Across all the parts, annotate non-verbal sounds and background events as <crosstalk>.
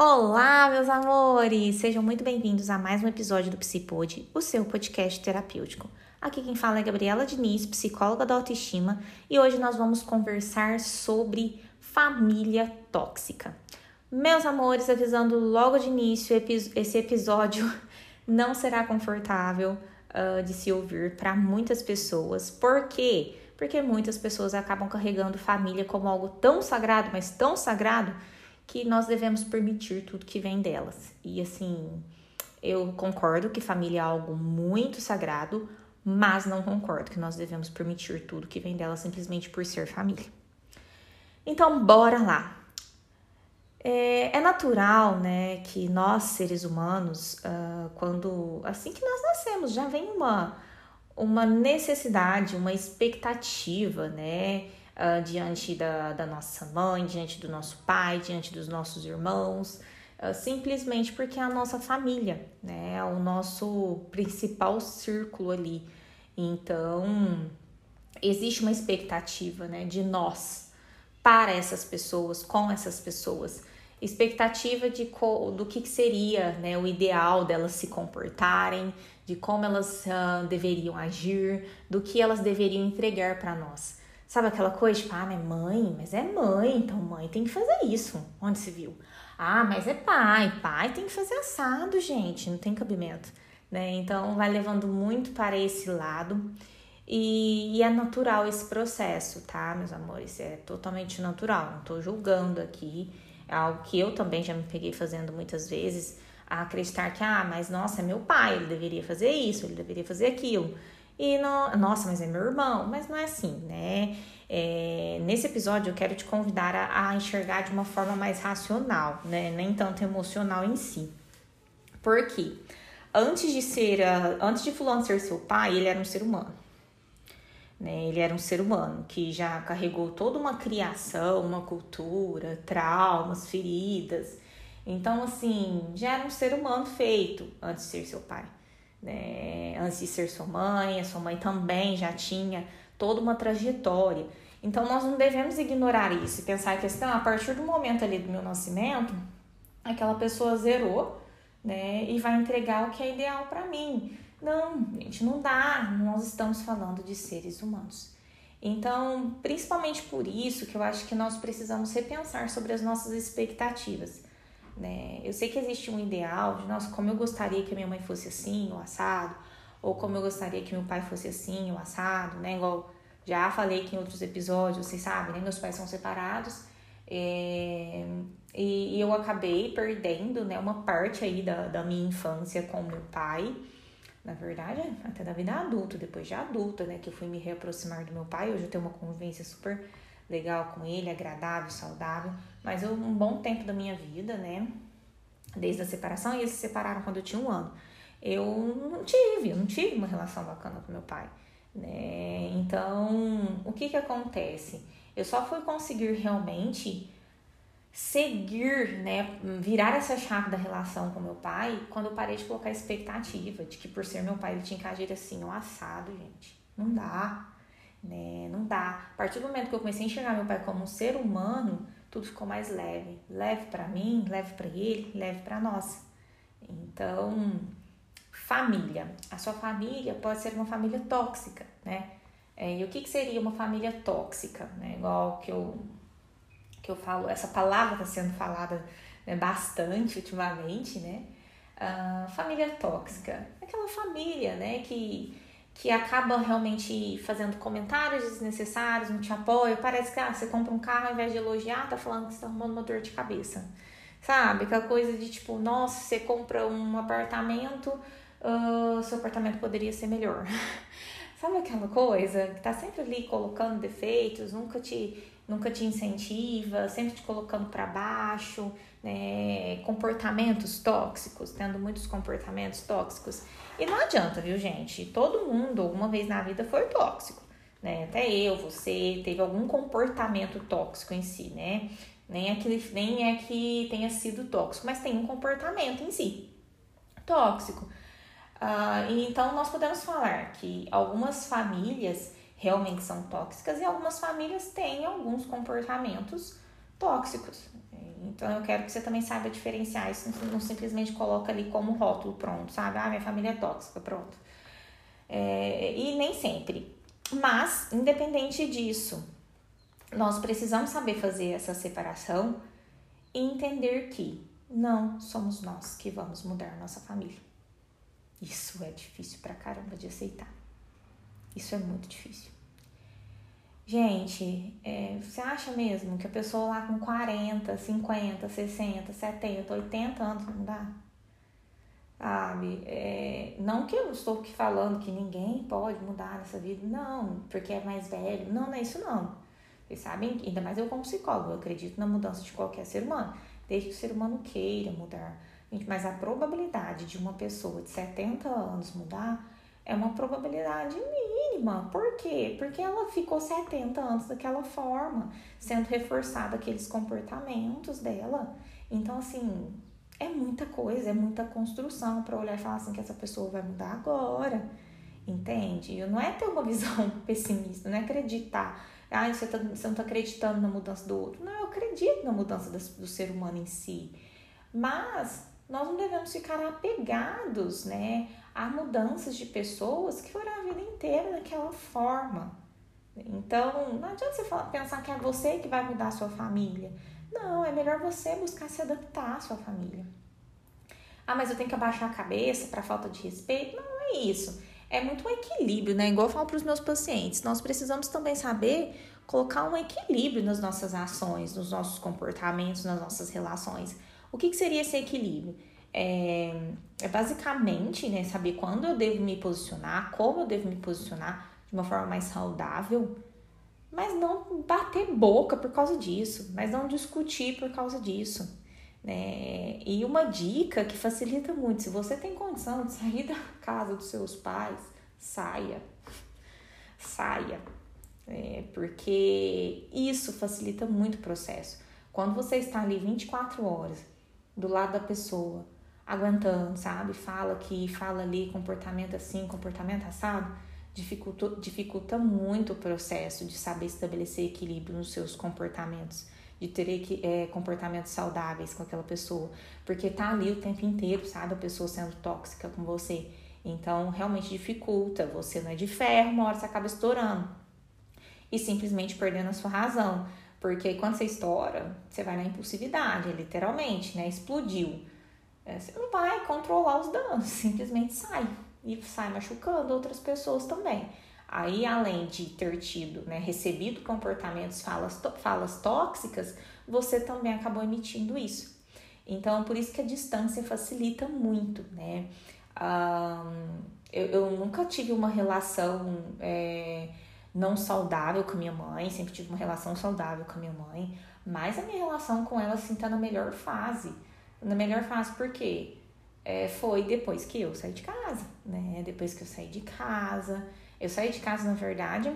Olá, meus amores! Sejam muito bem-vindos a mais um episódio do Psipod, o seu podcast terapêutico. Aqui quem fala é Gabriela Diniz, psicóloga da autoestima, e hoje nós vamos conversar sobre família tóxica. Meus amores, avisando logo de início, esse episódio <laughs> não será confortável uh, de se ouvir para muitas pessoas. Por quê? Porque muitas pessoas acabam carregando família como algo tão sagrado, mas tão sagrado que nós devemos permitir tudo que vem delas. E assim, eu concordo que família é algo muito sagrado, mas não concordo que nós devemos permitir tudo que vem delas simplesmente por ser família. Então, bora lá. É, é natural, né, que nós seres humanos, uh, quando assim que nós nascemos, já vem uma uma necessidade, uma expectativa, né, uh, diante da, da nossa mãe, diante do nosso pai, diante dos nossos irmãos, uh, simplesmente porque é a nossa família, né? É o nosso principal círculo ali. Então, existe uma expectativa, né, de nós para essas pessoas, com essas pessoas. Expectativa de do que seria né, o ideal delas se comportarem, de como elas uh, deveriam agir, do que elas deveriam entregar para nós. Sabe aquela coisa, tipo, ah, mas mãe, mas é mãe, então mãe tem que fazer isso. Onde se viu? Ah, mas é pai, pai tem que fazer assado, gente, não tem cabimento, né? Então vai levando muito para esse lado e, e é natural esse processo, tá, meus amores? É totalmente natural, não tô julgando aqui, é algo que eu também já me peguei fazendo muitas vezes, a acreditar que, ah, mas nossa, é meu pai, ele deveria fazer isso, ele deveria fazer aquilo. E no, nossa, mas é meu irmão, mas não é assim, né? É, nesse episódio eu quero te convidar a, a, enxergar de uma forma mais racional, né? Nem tanto emocional em si. Por quê? Antes de ser, antes de fulano ser seu pai, ele era um ser humano. Né? Ele era um ser humano que já carregou toda uma criação, uma cultura, traumas, feridas. Então, assim, já era um ser humano feito antes de ser seu pai né? Antes de ser sua mãe, a sua mãe também já tinha toda uma trajetória. Então nós não devemos ignorar isso e pensar que assim, a partir do momento ali do meu nascimento, aquela pessoa zerou, né, e vai entregar o que é ideal para mim. Não, gente, não dá. Nós estamos falando de seres humanos. Então, principalmente por isso que eu acho que nós precisamos repensar sobre as nossas expectativas né? Eu sei que existe um ideal de, nossa, como eu gostaria que a minha mãe fosse assim, o assado, ou como eu gostaria que meu pai fosse assim, o assado, né? Igual já falei que em outros episódios, vocês sabem, né? Meus pais são separados. É, e, e, eu acabei perdendo, né, uma parte aí da, da minha infância com meu pai. Na verdade, até da vida adulta, depois de adulta, né, que eu fui me reaproximar do meu pai. Hoje eu tenho uma convivência super legal com ele, agradável, saudável. Mas eu, um bom tempo da minha vida, né? Desde a separação, e eles se separaram quando eu tinha um ano. Eu não tive, eu não tive uma relação bacana com meu pai. Né? Então, o que que acontece? Eu só fui conseguir realmente seguir, né, virar essa chave da relação com meu pai quando eu parei de colocar expectativa de que por ser meu pai ele tinha que agir assim, um assado, gente. Não dá né? Não dá. A partir do momento que eu comecei a enxergar meu pai como um ser humano, tudo ficou mais leve. Leve para mim, leve para ele, leve para nós. Então, família. A sua família pode ser uma família tóxica, né? É, e o que, que seria uma família tóxica? Né? Igual que eu, que eu falo, essa palavra está sendo falada né, bastante ultimamente, né? Uh, família tóxica. Aquela família, né, que que acaba realmente fazendo comentários desnecessários, não te apoia. Parece que ah, você compra um carro ao invés de elogiar, tá falando que você tá arrumando uma dor de cabeça. Sabe? Aquela coisa de tipo, nossa, você compra um apartamento, uh, seu apartamento poderia ser melhor. <laughs> Sabe aquela coisa que tá sempre ali colocando defeitos, nunca te, nunca te incentiva, sempre te colocando para baixo, né? comportamentos tóxicos, tendo muitos comportamentos tóxicos. E não adianta, viu, gente? Todo mundo, alguma vez na vida, foi tóxico. Né? Até eu, você, teve algum comportamento tóxico em si, né? Nem é, que, nem é que tenha sido tóxico, mas tem um comportamento em si tóxico. Uh, e então nós podemos falar que algumas famílias realmente são tóxicas e algumas famílias têm alguns comportamentos tóxicos. Então eu quero que você também saiba diferenciar isso, não simplesmente coloca ali como rótulo pronto, sabe? Ah, minha família é tóxica, pronto. É, e nem sempre. Mas, independente disso, nós precisamos saber fazer essa separação e entender que não somos nós que vamos mudar nossa família. Isso é difícil pra caramba de aceitar. Isso é muito difícil. Gente, é, você acha mesmo que a pessoa lá com 40, 50, 60, 70, 80 anos não dá? Sabe? É, não que eu estou aqui falando que ninguém pode mudar nessa vida, não, porque é mais velho. Não, não é isso não. Vocês sabem, ainda mais eu como psicólogo, eu acredito na mudança de qualquer ser humano, desde que o ser humano queira mudar. Mas a probabilidade de uma pessoa de 70 anos mudar é uma probabilidade mínima. Por quê? Porque ela ficou 70 anos daquela forma, sendo reforçada aqueles comportamentos dela. Então, assim, é muita coisa, é muita construção para olhar e falar assim que essa pessoa vai mudar agora. Entende? Não é ter uma <laughs> visão pessimista, não é acreditar. Ah, você, tá, você não está acreditando na mudança do outro. Não, eu acredito na mudança do ser humano em si. Mas nós não devemos ficar apegados, né, a mudanças de pessoas que foram a vida inteira daquela forma. Então, não adianta você pensar que é você que vai mudar a sua família. Não, é melhor você buscar se adaptar à sua família. Ah, mas eu tenho que abaixar a cabeça para falta de respeito? Não, é isso. É muito um equilíbrio, né? Igual eu falo para os meus pacientes, nós precisamos também saber colocar um equilíbrio nas nossas ações, nos nossos comportamentos, nas nossas relações. O que, que seria esse equilíbrio? É, é basicamente né, saber quando eu devo me posicionar, como eu devo me posicionar de uma forma mais saudável, mas não bater boca por causa disso, mas não discutir por causa disso. Né? E uma dica que facilita muito: se você tem condição de sair da casa dos seus pais, saia. Saia. É, porque isso facilita muito o processo. Quando você está ali 24 horas do lado da pessoa, aguentando, sabe? Fala aqui, fala ali, comportamento assim, comportamento assado, dificulta, dificulta muito o processo de saber estabelecer equilíbrio nos seus comportamentos, de ter é, comportamentos saudáveis com aquela pessoa, porque tá ali o tempo inteiro, sabe? A pessoa sendo tóxica com você. Então, realmente dificulta. Você não é de ferro, uma hora você acaba estourando e simplesmente perdendo a sua razão. Porque quando você estoura, você vai na impulsividade, literalmente, né? Explodiu. É, você não vai controlar os danos, <laughs> simplesmente sai e sai machucando outras pessoas também. Aí, além de ter tido, né, recebido comportamentos, falas, falas tóxicas, você também acabou emitindo isso. Então, por isso que a distância facilita muito, né? Um, eu, eu nunca tive uma relação é, não saudável com a minha mãe, sempre tive uma relação saudável com a minha mãe, mas a minha relação com ela, assim, tá na melhor fase na melhor fase, porque é, foi depois que eu saí de casa, né? Depois que eu saí de casa. Eu saí de casa, na verdade,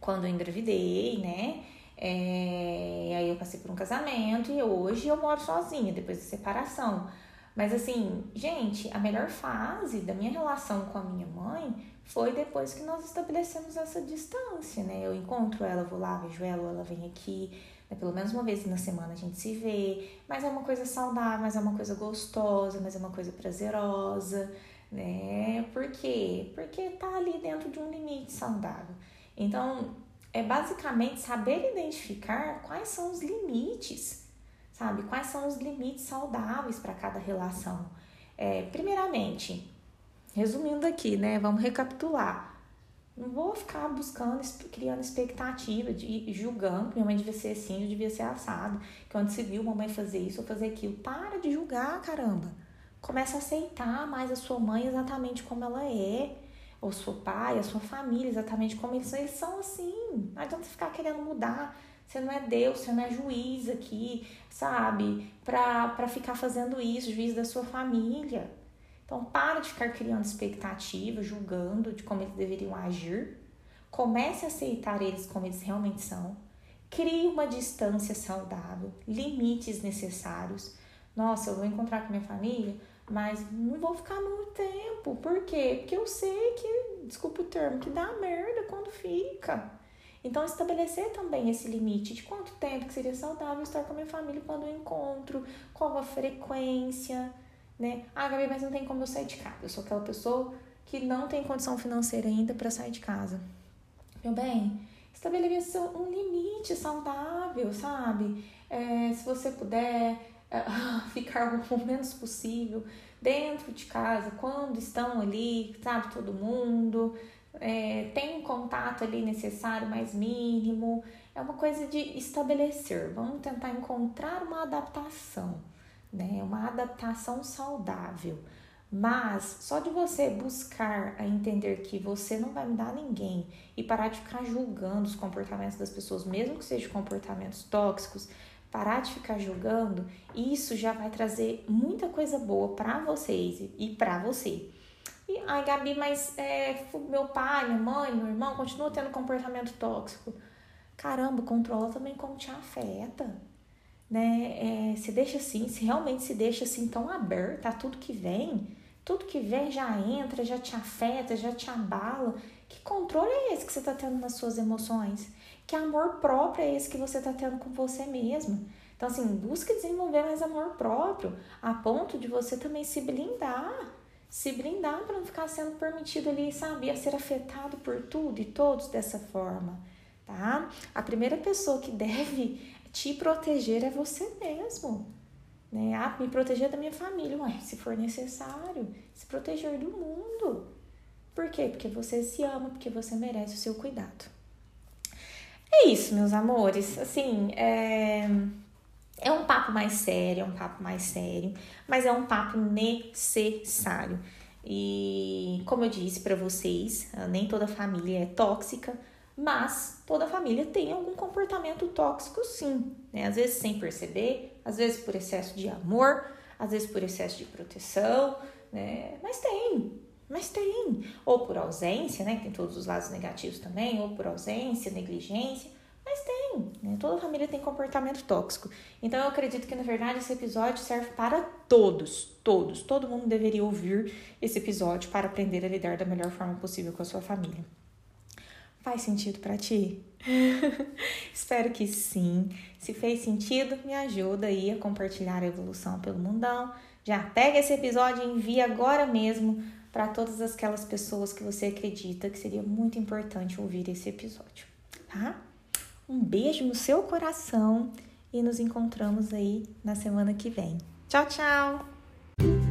quando eu engravidei, né? É, aí eu passei por um casamento e hoje eu moro sozinha, depois da separação. Mas assim, gente, a melhor fase da minha relação com a minha mãe foi depois que nós estabelecemos essa distância, né? Eu encontro ela, vou lá, vejo ela, ela vem aqui, né? Pelo menos uma vez na semana a gente se vê, mas é uma coisa saudável, mas é uma coisa gostosa, mas é uma coisa prazerosa, né? Por quê? Porque tá ali dentro de um limite saudável. Então, é basicamente saber identificar quais são os limites, sabe? Quais são os limites saudáveis para cada relação. É, primeiramente, resumindo aqui, né? Vamos recapitular. Não vou ficar buscando, criando expectativa, de, julgando que minha mãe devia ser assim, eu devia ser assado. Que onde se viu mamãe fazer isso ou fazer aquilo. Para de julgar, caramba. Começa a aceitar mais a sua mãe exatamente como ela é. Ou seu pai, a sua família, exatamente como eles são. Eles são assim. Não adianta ficar querendo mudar. Você não é Deus, você não é juiz aqui, sabe? Pra, pra ficar fazendo isso, juiz da sua família. Então, para de ficar criando expectativa, julgando de como eles deveriam agir. Comece a aceitar eles como eles realmente são. Crie uma distância saudável, limites necessários. Nossa, eu vou encontrar com minha família, mas não vou ficar muito tempo. Por quê? Porque eu sei que, desculpa o termo, que dá merda quando fica. Então, estabelecer também esse limite de quanto tempo que seria saudável estar com a minha família quando eu encontro, qual a frequência, né? Ah, Gabi, mas não tem como eu sair de casa. Eu sou aquela pessoa que não tem condição financeira ainda para sair de casa. Meu bem, estabeleça um limite saudável, sabe? É, se você puder é, <laughs> ficar o <laughs> menos possível dentro de casa, quando estão ali, sabe, todo mundo, é, tem um contato ali necessário, mais mínimo. É uma coisa de estabelecer. Vamos tentar encontrar uma adaptação, né? Uma adaptação saudável. Mas só de você buscar a entender que você não vai mudar ninguém e parar de ficar julgando os comportamentos das pessoas, mesmo que sejam comportamentos tóxicos, parar de ficar julgando, isso já vai trazer muita coisa boa para vocês e para você. E, ai, Gabi, mas é, meu pai, minha mãe, meu irmão continua tendo comportamento tóxico. Caramba, controla também como te afeta. Né? É, se deixa assim, se realmente se deixa assim tão aberta a tudo que vem, tudo que vem já entra, já te afeta, já te abala. Que controle é esse que você está tendo nas suas emoções? Que amor próprio é esse que você está tendo com você mesmo? Então, assim, busque desenvolver mais amor próprio, a ponto de você também se blindar se blindar para não ficar sendo permitido ali, sabe, a ser afetado por tudo e todos dessa forma, tá? A primeira pessoa que <laughs> deve te proteger é você mesmo, né? Ah, me proteger da minha família, ué, se for necessário, se proteger do mundo. Por quê? Porque você se ama, porque você merece o seu cuidado. É isso, meus amores. Assim, é é um papo mais sério, é um papo mais sério, mas é um papo necessário. E como eu disse para vocês, nem toda família é tóxica, mas toda família tem algum comportamento tóxico sim, né? Às vezes sem perceber, às vezes por excesso de amor, às vezes por excesso de proteção, né? Mas tem, mas tem. Ou por ausência, né? Tem todos os lados negativos também, ou por ausência, negligência. Mas tem, né? Toda família tem comportamento tóxico. Então eu acredito que na verdade esse episódio serve para todos, todos. Todo mundo deveria ouvir esse episódio para aprender a lidar da melhor forma possível com a sua família. Faz sentido para ti? <laughs> Espero que sim. Se fez sentido, me ajuda aí a compartilhar a evolução pelo mundão. Já pega esse episódio e envia agora mesmo para todas aquelas pessoas que você acredita que seria muito importante ouvir esse episódio, tá? Um beijo no seu coração e nos encontramos aí na semana que vem. Tchau, tchau!